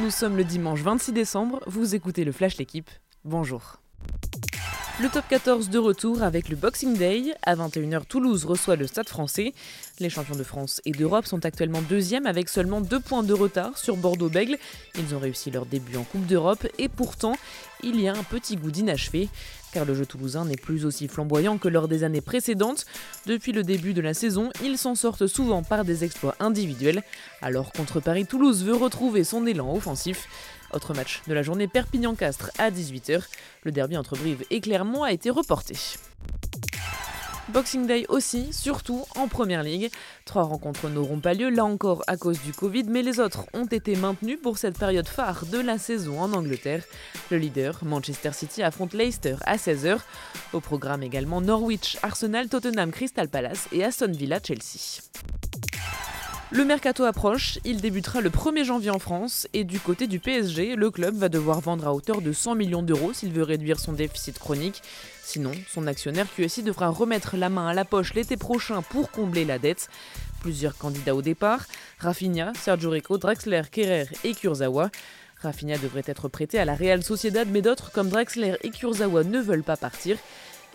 Nous sommes le dimanche 26 décembre, vous écoutez le Flash L'équipe. Bonjour. Le top 14 de retour avec le Boxing Day. À 21h, Toulouse reçoit le Stade français. Les champions de France et d'Europe sont actuellement deuxièmes avec seulement deux points de retard sur Bordeaux-Bègle. Ils ont réussi leur début en Coupe d'Europe et pourtant, il y a un petit goût d'inachevé. Car le jeu toulousain n'est plus aussi flamboyant que lors des années précédentes. Depuis le début de la saison, ils s'en sortent souvent par des exploits individuels. Alors contre Paris, Toulouse veut retrouver son élan offensif. Autre match de la journée Perpignan-Castres à 18h. Le derby entre Brive et Clermont a été reporté. Boxing Day aussi, surtout en Première Ligue. Trois rencontres n'auront pas lieu, là encore à cause du Covid, mais les autres ont été maintenues pour cette période phare de la saison en Angleterre. Le leader, Manchester City, affronte Leicester à 16h. Au programme également Norwich, Arsenal, Tottenham, Crystal Palace et Aston Villa, Chelsea. Le mercato approche, il débutera le 1er janvier en France et du côté du PSG, le club va devoir vendre à hauteur de 100 millions d'euros s'il veut réduire son déficit chronique. Sinon, son actionnaire QSI devra remettre la main à la poche l'été prochain pour combler la dette. Plusieurs candidats au départ, Rafinha, Sergio Rico, Drexler, Kerrer et Kurzawa. Rafinha devrait être prêté à la Real Sociedad, mais d'autres comme Drexler et Kurzawa ne veulent pas partir.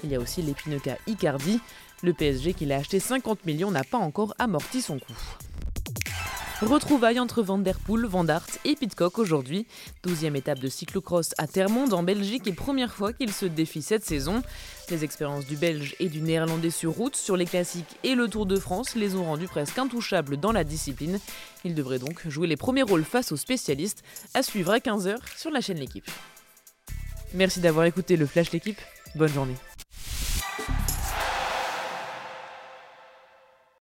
Il y a aussi l'épineux Icardi. Le PSG qui l'a acheté 50 millions n'a pas encore amorti son coût. Retrouvailles entre Van Der et Pitcock aujourd'hui. 12e étape de cyclocross à Termonde en Belgique et première fois qu'il se défie cette saison. Les expériences du Belge et du Néerlandais sur route, sur les classiques et le Tour de France les ont rendus presque intouchables dans la discipline. Ils devraient donc jouer les premiers rôles face aux spécialistes, à suivre à 15h sur la chaîne L'équipe. Merci d'avoir écouté le Flash L'équipe. Bonne journée.